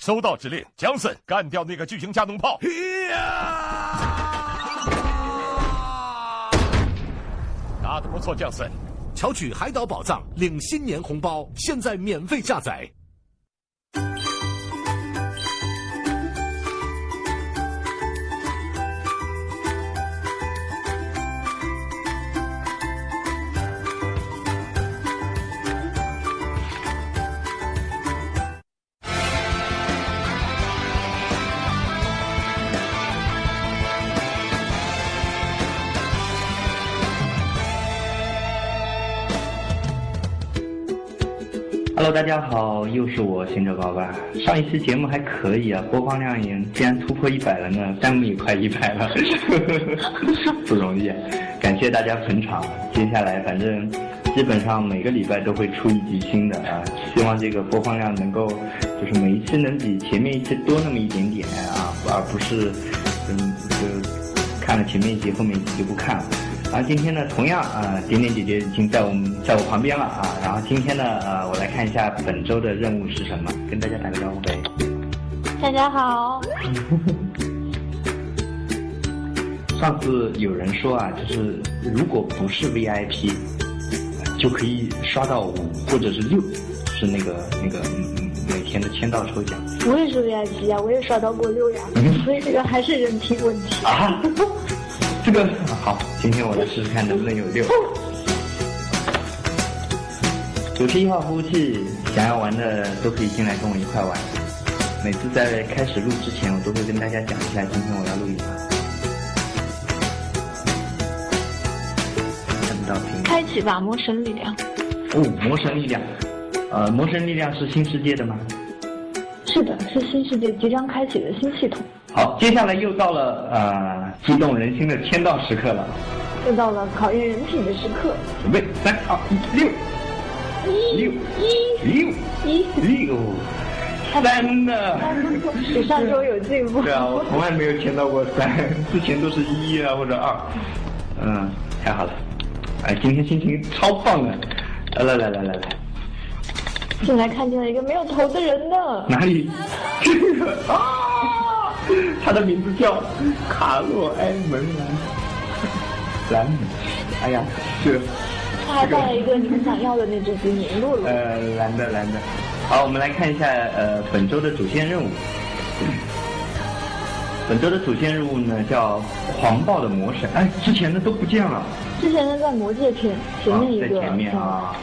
收到指令，江森干掉那个巨型加农炮。打得不错，江森。巧取海岛宝藏，领新年红包，现在免费下载。大家好，又是我行者爸爸。上一期节目还可以啊，播放量已经竟然突破一百了呢，弹幕也快一百了，不容易。感谢大家捧场，接下来反正基本上每个礼拜都会出一集新的啊，希望这个播放量能够就是每一期能比前面一期多那么一点点啊，而不是嗯就看了前面一集后面一集就不看了。然后今天呢，同样啊，点点姐姐已经在我们在我旁边了啊。然后今天呢，呃，我来看一下本周的任务是什么，跟大家打个招呼呗。大家好。上次有人说啊，就是如果不是 VIP，就可以刷到五或者是六，是那个那个嗯每天的签到抽奖。我也是 VIP 啊，我也刷到过六呀，所以这个还是人品问题啊。这个好，今天我来试试看能不能有六。九十一号服务器，想要玩的都可以进来跟我一块玩。每次在开始录之前，我都会跟大家讲一下今天我要录一把。看不到屏幕。开启吧，魔神力量。哦，魔神力量，呃，魔神力量是新世界的吗？是的，是新世界即将开启的新系统。好，接下来又到了呃激动人心的签到时刻了，又到了考验人品的时刻。准备，三二一，六，一，六，一，六，一，六，三呢？比上周有进步。对啊，我从来没有签到过三，之前都是一啊或者二。嗯，太好了，哎，今天心情超棒的，来来来来来。进来看见了一个没有头的人呢。哪里？这个啊。他的名字叫卡洛埃门兰兰，哎呀，是。他还带了一个你们想要的那只精灵露露。呃，蓝的蓝的。好，我们来看一下呃本周的主线任务。本周的主线任务呢叫狂暴的魔神，哎，之前的都不见了。之前的在魔界前前面一个。在前面啊。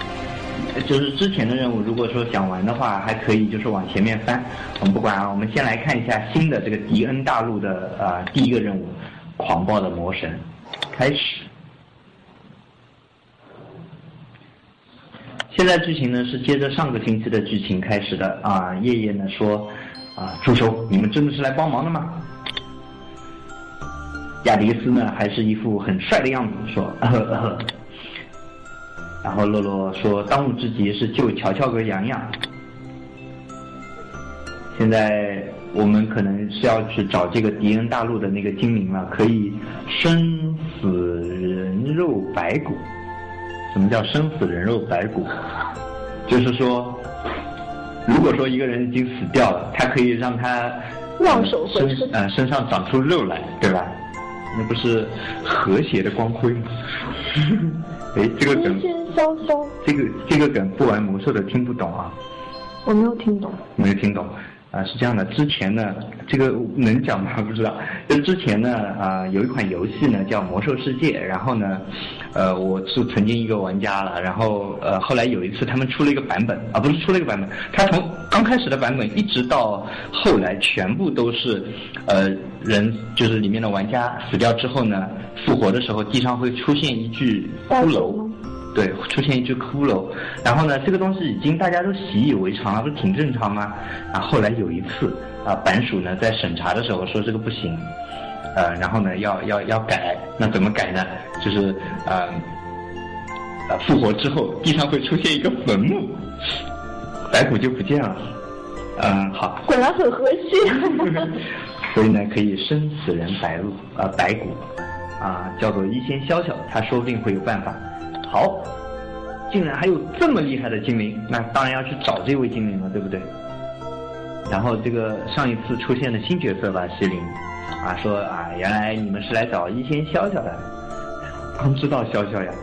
就是之前的任务，如果说想玩的话，还可以就是往前面翻。我们不管啊，我们先来看一下新的这个迪恩大陆的啊第一个任务，狂暴的魔神，开始。现在剧情呢是接着上个星期的剧情开始的啊。夜夜呢说啊，助手，你们真的是来帮忙的吗？亚迪斯呢还是一副很帅的样子，说。呵呵然后洛洛说：“当务之急是救乔乔和洋洋。现在我们可能是要去找这个敌人大陆的那个精灵了，可以生死人肉白骨。什么叫生死人肉白骨？就是说，如果说一个人已经死掉了，他可以让他望手身呃身上长出肉来，对吧？那不是和谐的光辉吗？哎，这个梗。”这个这个梗不玩魔兽的听不懂啊，我没有听懂，没有听懂。啊，是这样的，之前呢，这个能讲吗？不知道，就之前呢，啊，有一款游戏呢叫魔兽世界，然后呢，呃，我是曾经一个玩家了，然后呃，后来有一次他们出了一个版本啊，不是出了一个版本，他从刚开始的版本一直到后来全部都是，呃，人就是里面的玩家死掉之后呢，复活的时候地上会出现一具骷髅。对，出现一只骷髅，然后呢，这个东西已经大家都习以为常了，不是挺正常吗？啊，后来有一次，啊，版署呢在审查的时候说这个不行，呃，然后呢要要要改，那怎么改呢？就是呃，呃，复活之后地上会出现一个坟墓，白骨 就不见了，嗯，好，果然很和谐，所以呢可以生死人白骨，呃，白骨，啊，叫做一仙潇潇，他说不定会有办法。好，竟然还有这么厉害的精灵，那当然要去找这位精灵了，对不对？然后这个上一次出现的新角色吧，西林，啊说啊，原来你们是来找一仙潇潇的，刚知道潇潇呀。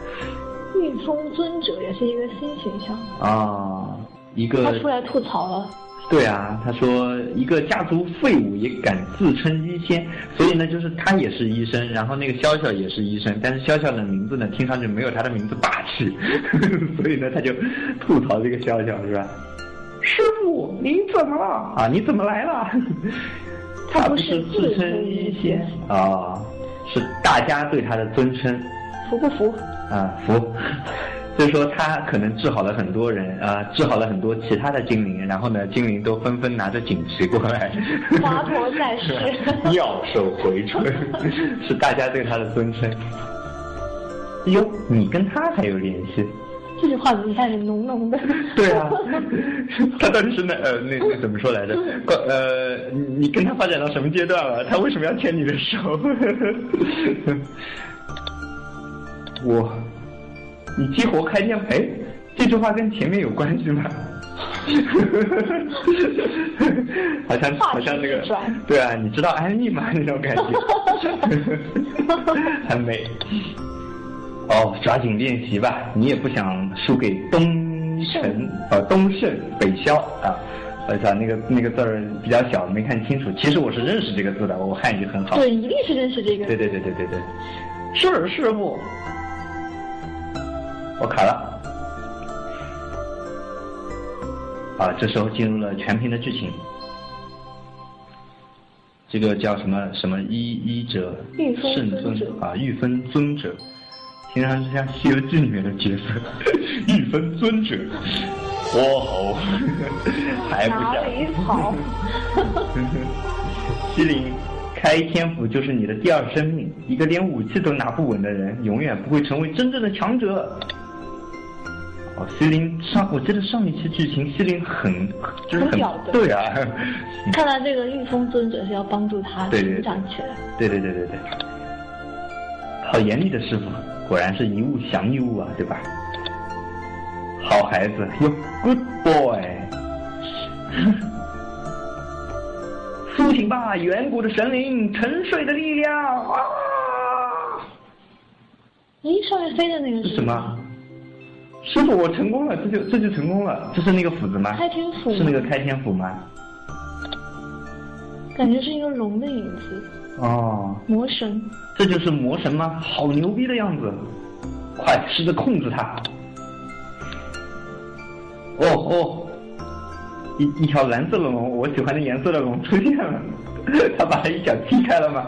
玉峰尊者也是一个新形象，啊，一个他出来吐槽了。对啊，他说一个家族废物也敢自称医仙，所以呢，就是他也是医生，然后那个潇潇也是医生，但是潇潇的名字呢，听上去没有他的名字霸气，所以呢，他就吐槽这个潇潇是吧？师傅，您怎么了？啊，你怎么来了？他不不是自自称称医仙啊，是大家对他的尊称。服不服？啊，服。所以说他可能治好了很多人啊、治好了很多其他的精灵，然后呢，精灵都纷纷拿着锦旗过来，华佗在世妙手回春，是大家对他的尊称。哟，你跟他还有联系？这句话怎么感觉浓浓的？对啊，他到底是那呃那那怎么说来着？呃，你你跟他发展到什么阶段了？他为什么要牵你的手？我，你激活开天哎，这句话跟前面有关系吗？好像好像那个对啊，你知道安利吗？那种感觉，很美。哦，抓紧练习吧，你也不想输给东城呃东胜北萧啊。我操，那个那个字儿比较小，没看清楚。其实我是认识这个字的，我汉语很好。对，一定是认识这个。对对对对对对，是师傅。我卡了。啊，这时候进入了全屏的剧情。这个叫什么什么医医者圣尊啊，御分尊者，听上去像《西游记》里面的角色，御分尊者，火候还不哪像。里好？西林，开天府就是你的第二生命。一个连武器都拿不稳的人，永远不会成为真正的强者。哦，西林上，我记得上一期剧情，西林很就是很很屌的对啊，看来这个御风尊者是要帮助他成长起来。对对对对对，好严厉的师傅，果然是一物降一物啊，对吧？好孩子，，You，good boy，苏醒吧，远古的神灵，沉睡的力量啊！咦，上面飞的那个是是什么？师傅，我成功了，这就这就成功了。这是那个斧子吗？开天斧是那个开天斧吗？感觉是一个龙的影子，哦，魔神。这就是魔神吗？好牛逼的样子！快试着控制它。哦哦，一一条蓝色的龙，我喜欢的颜色的龙出现了。他把他一脚踢开了吗？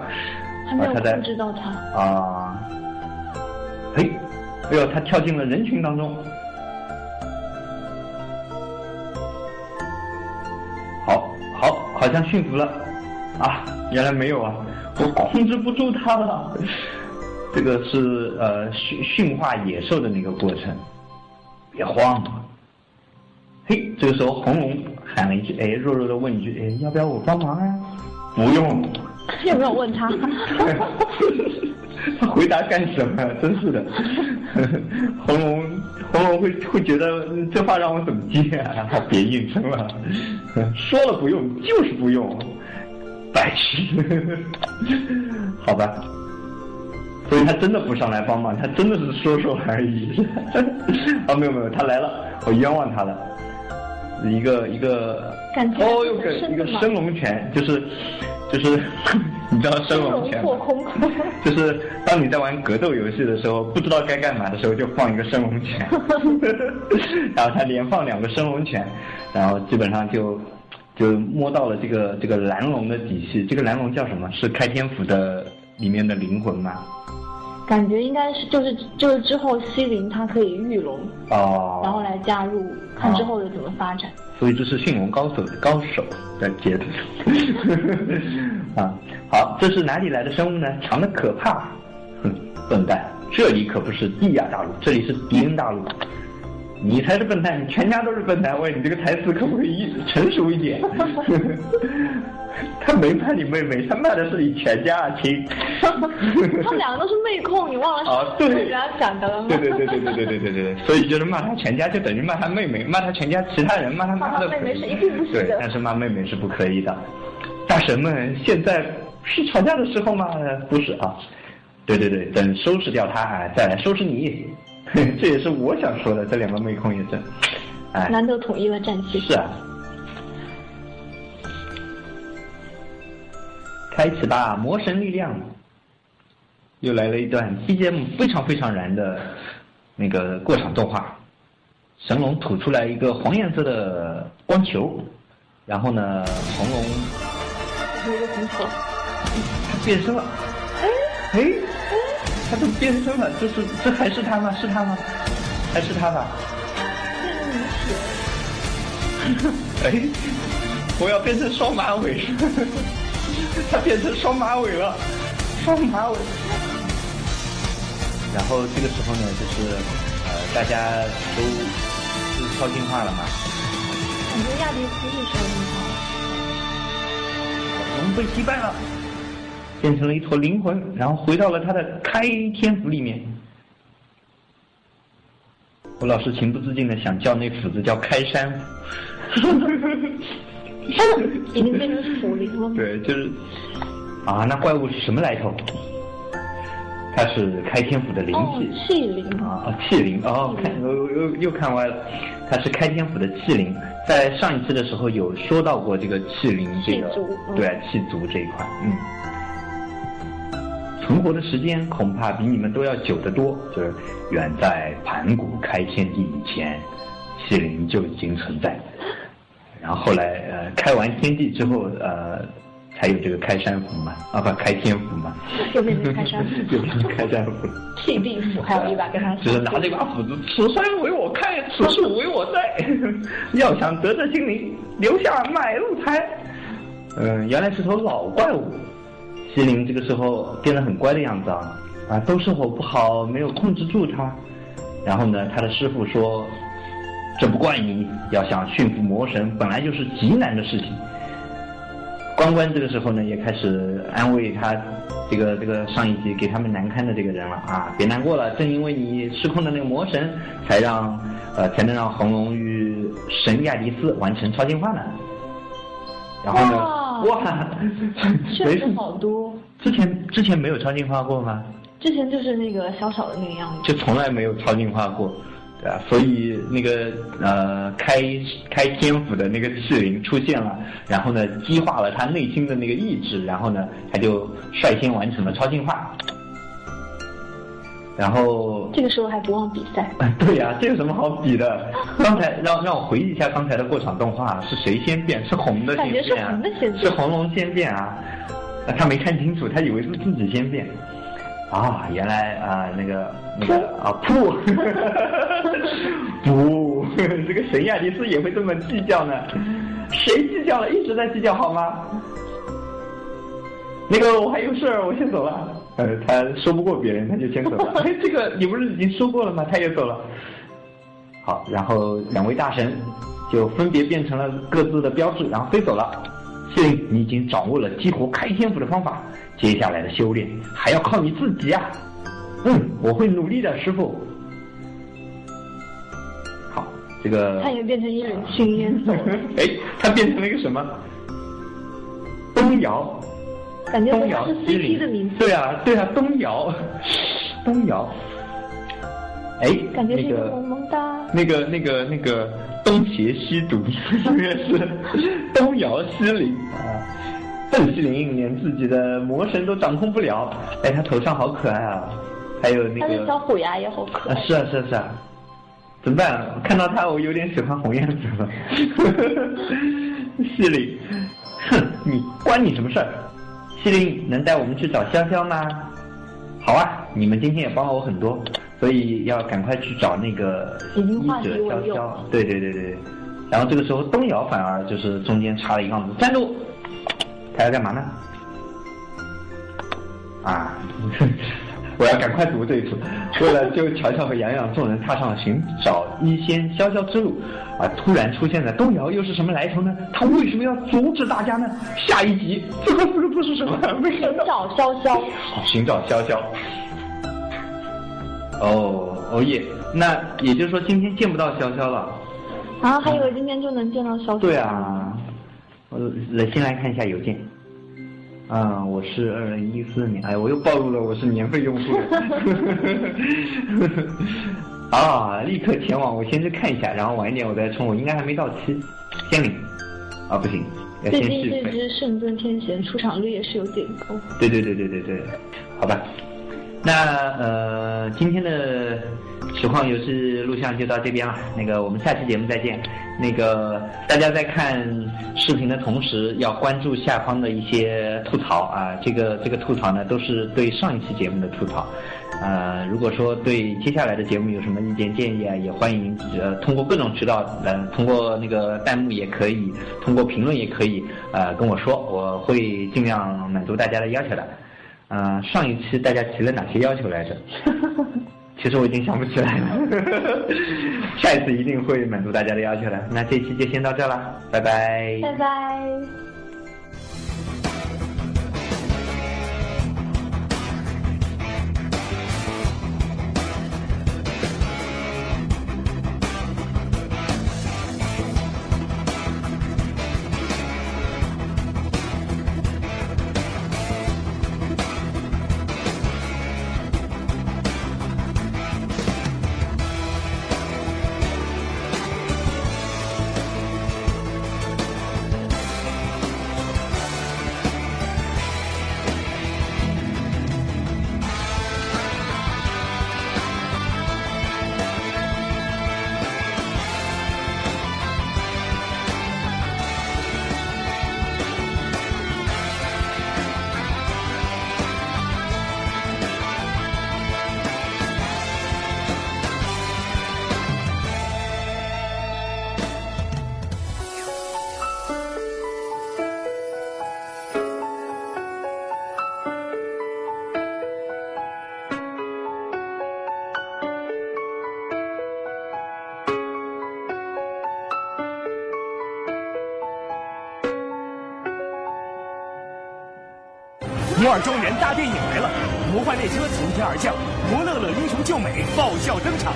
还没有控制到他，啊，嘿，哎呦，他跳进了人群当中。好，好，好像驯服了，啊，原来没有啊，我控制不住他了。这个是呃驯驯化野兽的那个过程，别慌。嘿，这个时候红龙喊了一句，哎，弱弱的问一句，哎，要不要我帮忙啊？不用。有没有问他？他 回答干什么？真是的，红龙红龙会会觉得嗯这话让我怎么接啊？他别硬撑了，说了不用就是不用，白痴，好吧。所以他真的不上来帮忙，他真的是说说而已。啊，没有没有，他来了，我冤枉他了。一个一个哦，又个一个升龙拳，就是就是 你知道升龙拳。就是当你在玩格斗游戏的时候，不知道该干嘛的时候，就放一个升龙拳，然后他连放两个升龙拳，然后基本上就就摸到了这个这个蓝龙的底细。这个蓝龙叫什么？是开天府的里面的灵魂吗？感觉应该是就是就是之后西陵他可以御龙，哦，然后来加入，看之后的怎么发展。所以这是驯龙高手的高手的节奏 啊！好，这是哪里来的生物呢？长得可怕！哼，笨蛋，这里可不是地亚大陆，这里是迪恩大陆。你才是笨蛋，你全家都是笨蛋。喂，你这个台词可不可以一成熟一点？他没骂你妹妹，他骂的是你全家，亲。他们两个都是妹控，你忘了啊？对，人家讲的了吗？对对对对对对对对对，所以就是骂他全家，就等于骂他妹妹，骂他全家其他人，骂他妈的。妹妹是一定不行的。对，但是骂妹妹是不可以的。大神们，现在是吵架的时候吗？不是啊。对对对，等收拾掉他，再来收拾你。这也是我想说的，这两个妹控也是。哎。难得统一了战线。是啊。开启吧，魔神力量！又来了一段 BGM 非常非常燃的那个过场动画。神龙吐出来一个黄颜色的光球，然后呢，红龙一个红球，变身了。哎哎哎，他都变身了？这是这还是他吗？是他吗？还是他吧？哎，我要变成双马尾。他变成双马尾了，双马尾。然后这个时候呢，就是呃，大家都是超进化了嘛。感觉亚迪斯是超进化了。龙被击败了，变成了一坨灵魂，然后回到了他的开天府里面。我老是情不自禁的想叫那斧子叫开山斧。已经变成腐灵了。对，就是，啊，那怪物是什么来头？它是开天府的灵气。气灵。啊，气灵哦，看又又又看歪了，它是开天府的气灵。在上一次的时候有说到过这个气灵这个，对，气足这一块，嗯。存活的时间恐怕比你们都要久得多，就是远在盘古开天地以前，麒麟就已经存在。然后后来呃开完天地之后呃才有这个开山斧嘛啊不开天斧嘛。又变成开山斧又变成开山斧气地斧还有一把跟他就是拿这把斧子此山为我开此树为我栽。要想得这心灵留下买路财。嗯原来是头老怪物西灵这个时候变得很乖的样子啊啊都是我不好没有控制住他然后呢他的师傅说。这不怪你，要想驯服魔神，本来就是极难的事情。关关这个时候呢，也开始安慰他，这个这个上一集给他们难堪的这个人了啊，别难过了，正因为你失控的那个魔神，才让呃才能让红龙与神亚迪斯完成超进化呢。然后呢？哇，确实好多。之前之前没有超进化过吗？之前就是那个小小的那个样子。就从来没有超进化过。对啊，所以那个呃开开天府的那个赤灵出现了，然后呢激化了他内心的那个意志，然后呢他就率先完成了超进化。然后这个时候还不忘比赛。对呀，这有什么好比的？刚才让让我回忆一下刚才的过场动画，是谁先变？是红的先变啊？是红龙先变啊？他没看清楚，他以为是自己先变。啊，原来啊，那个那个啊，不，不，这个神亚迪斯也会这么计较呢？谁计较了？一直在计较好吗？那个我还有事儿，我先走了。呃，他说不过别人，他就先走了。哎，这个你不是已经说过了吗？他也走了。好，然后两位大神就分别变成了各自的标志，然后飞走了。谢灵，你已经掌握了激活开天府的方法。接下来的修炼还要靠你自己啊！嗯，我会努力的，师傅。好，这个他也变成一缕青烟走。哎，他变成了一个什么？东瑶。感觉东瑶是 CP 的名字。对啊，对啊，东瑶，东瑶。哎，感觉是一个萌萌哒。那个、那个、那个东邪西毒，应该是东瑶西灵啊。邓西林连自己的魔神都掌控不了，哎，他头上好可爱啊！还有那个，小虎牙也好可爱。是啊，是啊，是啊，怎么办？看到他，我有点喜欢红燕子了。西林，哼，你关你什么事儿？西林能带我们去找潇潇吗？好啊，你们今天也帮了我很多，所以要赶快去找那个医者潇潇。对对对对，然后这个时候东瑶反而就是中间插了一杠子，站住！他要干嘛呢？啊，我要赶快读这一次。为了救乔乔和洋洋，众人踏上了寻找医仙潇潇之路。啊！突然出现的动摇又是什么来头呢？他为什么要阻止大家呢？下一集最后四个字是什么？寻找潇潇。好，寻找潇潇。哦哦耶！那也就是说今天见不到潇潇了。啊，还以为今天就能见到潇潇。对啊。我来先来看一下邮件。啊，我是二零一四年，哎，我又暴露了，我是年费用户。啊，立刻前往，我先去看一下，然后晚一点我再充，我应该还没到期，先领。啊，不行，要先续费。这只圣尊天贤出场率也是有点高。对对对对对对，好吧。那呃，今天的实况游戏录像就到这边了。那个，我们下期节目再见。那个，大家在看视频的同时，要关注下方的一些吐槽啊。这个这个吐槽呢，都是对上一期节目的吐槽。呃，如果说对接下来的节目有什么意见建议啊，也欢迎呃通过各种渠道，呃通过那个弹幕也可以，通过评论也可以，呃跟我说，我会尽量满足大家的要求的。嗯，上一期大家提了哪些要求来着？其实我已经想不起来了。下一次一定会满足大家的要求的。那这期就先到这了，拜拜。拜拜。摩尔庄园大电影来了，魔幻列车从天而降，摩乐乐英雄救美爆笑登场。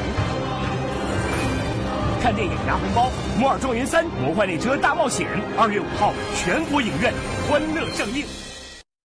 看电影拿红包，《摩尔庄园三魔幻列车大冒险》，二月五号全国影院欢乐上映。